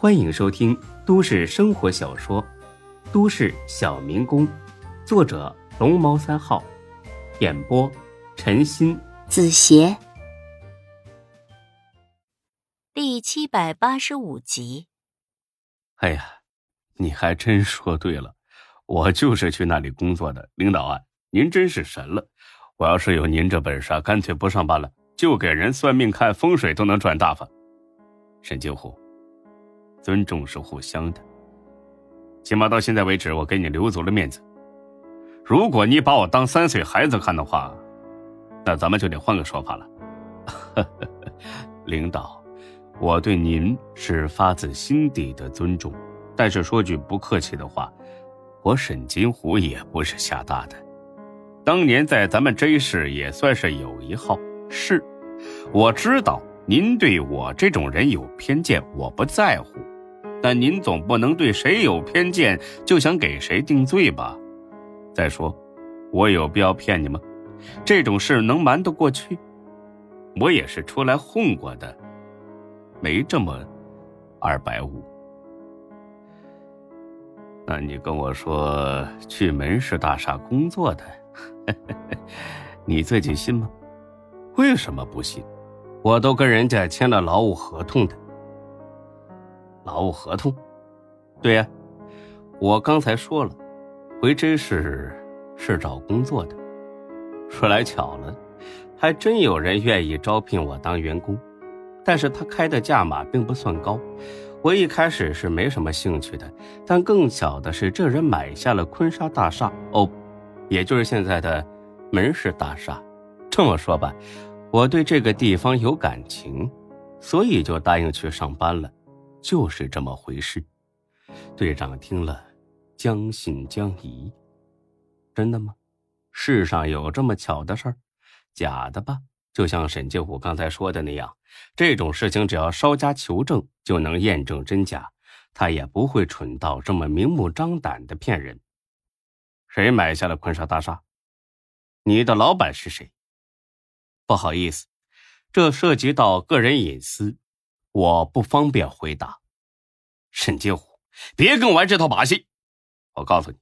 欢迎收听都市生活小说《都市小民工》，作者龙猫三号，演播陈鑫、子邪，第七百八十五集。哎呀，你还真说对了，我就是去那里工作的。领导啊，您真是神了！我要是有您这本事，干脆不上班了，就给人算命看风水都能赚大发。沈金虎。尊重是互相的，起码到现在为止，我给你留足了面子。如果你把我当三岁孩子看的话，那咱们就得换个说法了。领导，我对您是发自心底的尊重，但是说句不客气的话，我沈金虎也不是瞎大的。当年在咱们 J 市也算是有一号，是，我知道您对我这种人有偏见，我不在乎。但您总不能对谁有偏见就想给谁定罪吧？再说，我有必要骗你吗？这种事能瞒得过去？我也是出来混过的，没这么二百五。那你跟我说去门市大厦工作的，你自己信吗？为什么不信？我都跟人家签了劳务合同的。劳务合同，对呀，我刚才说了，回真是是找工作的。说来巧了，还真有人愿意招聘我当员工，但是他开的价码并不算高。我一开始是没什么兴趣的，但更巧的是，这人买下了坤沙大厦，哦，也就是现在的门市大厦。这么说吧，我对这个地方有感情，所以就答应去上班了。就是这么回事，队长听了，将信将疑。真的吗？世上有这么巧的事儿？假的吧？就像沈金虎刚才说的那样，这种事情只要稍加求证，就能验证真假。他也不会蠢到这么明目张胆的骗人。谁买下了坤沙大厦？你的老板是谁？不好意思，这涉及到个人隐私。我不方便回答，沈金虎，别跟我玩这套把戏。我告诉你，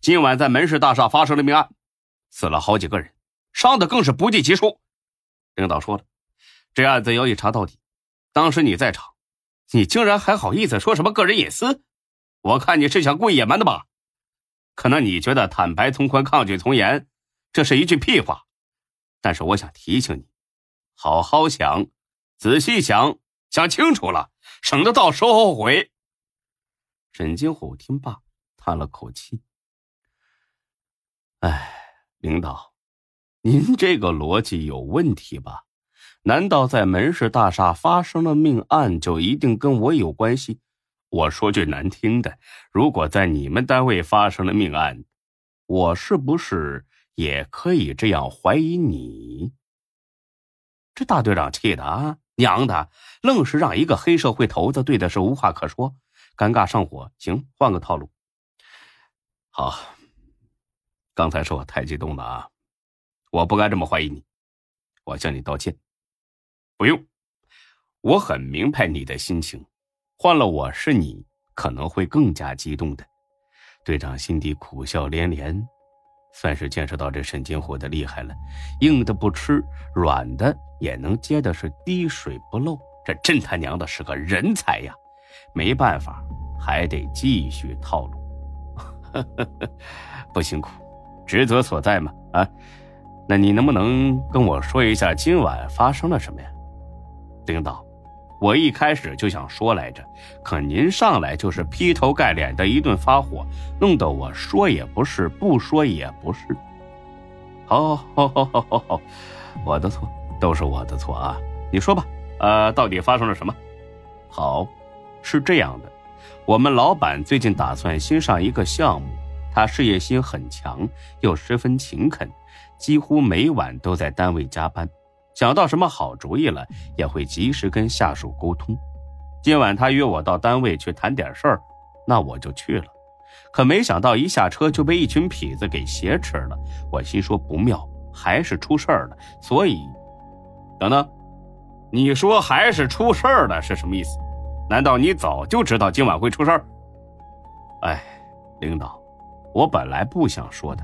今晚在门市大厦发生了命案，死了好几个人，伤的更是不计其数。领导说了，这案子要一查到底。当时你在场，你竟然还好意思说什么个人隐私？我看你是想故意隐瞒的吧？可能你觉得坦白从宽，抗拒从严，这是一句屁话。但是我想提醒你，好好想，仔细想。想清楚了，省得到时候后悔。沈金虎听罢，叹了口气：“哎，领导，您这个逻辑有问题吧？难道在门市大厦发生了命案，就一定跟我有关系？我说句难听的，如果在你们单位发生了命案，我是不是也可以这样怀疑你？”这大队长气的啊！娘的，愣是让一个黑社会头子对的是无话可说，尴尬上火。行，换个套路。好，刚才是我太激动了啊，我不该这么怀疑你，我向你道歉。不用，我很明白你的心情，换了我是你，可能会更加激动的。队长心底苦笑连连。算是见识到这沈金虎的厉害了，硬的不吃，软的也能接的是滴水不漏。这真他娘的是个人才呀！没办法，还得继续套路。不辛苦，职责所在嘛。啊，那你能不能跟我说一下今晚发生了什么呀，领导？我一开始就想说来着，可您上来就是劈头盖脸的一顿发火，弄得我说也不是，不说也不是。好，好，好，好，好，好，我的错，都是我的错啊！你说吧，呃，到底发生了什么？好，是这样的，我们老板最近打算新上一个项目，他事业心很强，又十分勤恳，几乎每晚都在单位加班。想到什么好主意了，也会及时跟下属沟通。今晚他约我到单位去谈点事儿，那我就去了。可没想到一下车就被一群痞子给挟持了。我心说不妙，还是出事儿了。所以，等等，你说还是出事儿了是什么意思？难道你早就知道今晚会出事儿？哎，领导，我本来不想说的，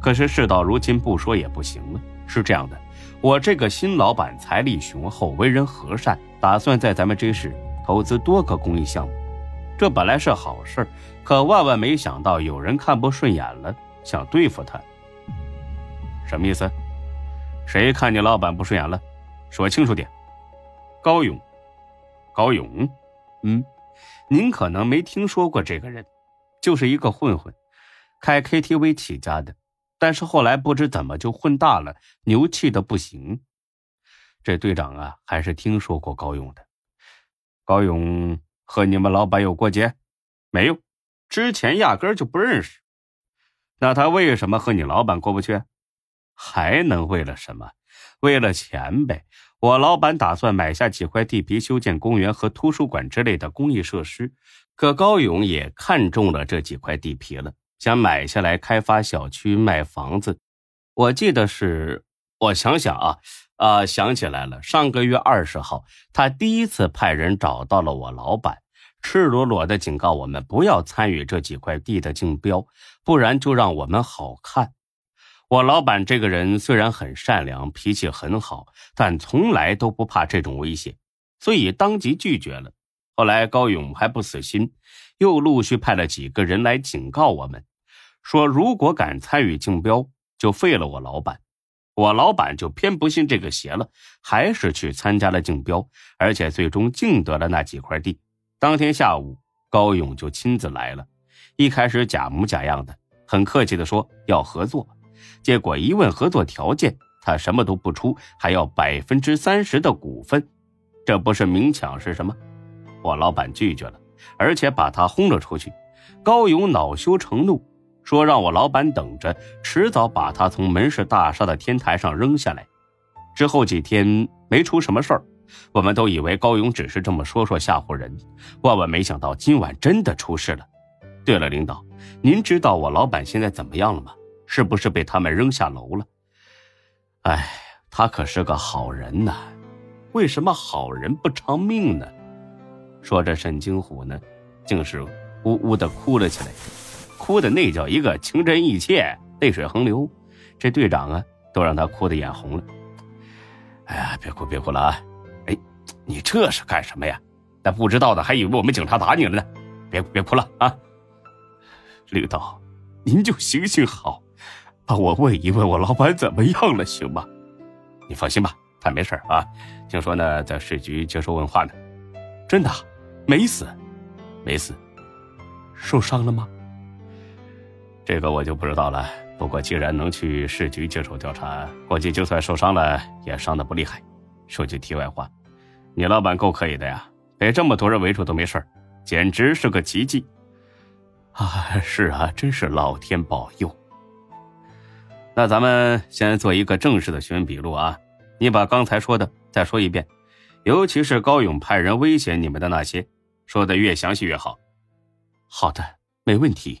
可是事到如今不说也不行了。是这样的，我这个新老板财力雄厚，为人和善，打算在咱们这市投资多个公益项目。这本来是好事可万万没想到有人看不顺眼了，想对付他。什么意思？谁看你老板不顺眼了？说清楚点。高勇，高勇，嗯，您可能没听说过这个人，就是一个混混，开 KTV 起家的，但是后来不知怎么就混大了，牛气的不行。这队长啊，还是听说过高勇的。高勇和你们老板有过节？没有，之前压根就不认识。那他为什么和你老板过不去？还能为了什么？为了钱呗。我老板打算买下几块地皮，修建公园和图书馆之类的公益设施。可高勇也看中了这几块地皮了，想买下来开发小区、卖房子。我记得是，我想想啊，啊，想起来了，上个月二十号，他第一次派人找到了我老板，赤裸裸的警告我们不要参与这几块地的竞标，不然就让我们好看。我老板这个人虽然很善良，脾气很好，但从来都不怕这种威胁，所以当即拒绝了。后来高勇还不死心，又陆续派了几个人来警告我们，说如果敢参与竞标，就废了我老板。我老板就偏不信这个邪了，还是去参加了竞标，而且最终竞得了那几块地。当天下午，高勇就亲自来了，一开始假模假样的，很客气的说要合作。结果一问合作条件，他什么都不出，还要百分之三十的股份，这不是明抢是什么？我老板拒绝了，而且把他轰了出去。高勇恼羞成怒，说让我老板等着，迟早把他从门市大厦的天台上扔下来。之后几天没出什么事儿，我们都以为高勇只是这么说说吓唬人，万万没想到今晚真的出事了。对了，领导，您知道我老板现在怎么样了吗？是不是被他们扔下楼了？哎，他可是个好人呐，为什么好人不偿命呢？说着，沈金虎呢，竟是呜呜的哭了起来，哭的那叫一个情真意切，泪水横流。这队长啊，都让他哭的眼红了。哎呀，别哭别哭了啊！哎，你这是干什么呀？那不知道的还以为我们警察打你了呢。别别哭了啊！领导，您就行行好。帮我问一问我老板怎么样了，行吗？你放心吧，他没事啊。听说呢，在市局接受问话呢。真的，没死，没死，受伤了吗？这个我就不知道了。不过既然能去市局接受调查，估计就算受伤了，也伤的不厉害。说句题外话，你老板够可以的呀，被这么多人围住都没事简直是个奇迹。啊，是啊，真是老天保佑。那咱们先做一个正式的询问笔录啊！你把刚才说的再说一遍，尤其是高勇派人威胁你们的那些，说的越详细越好。好的，没问题。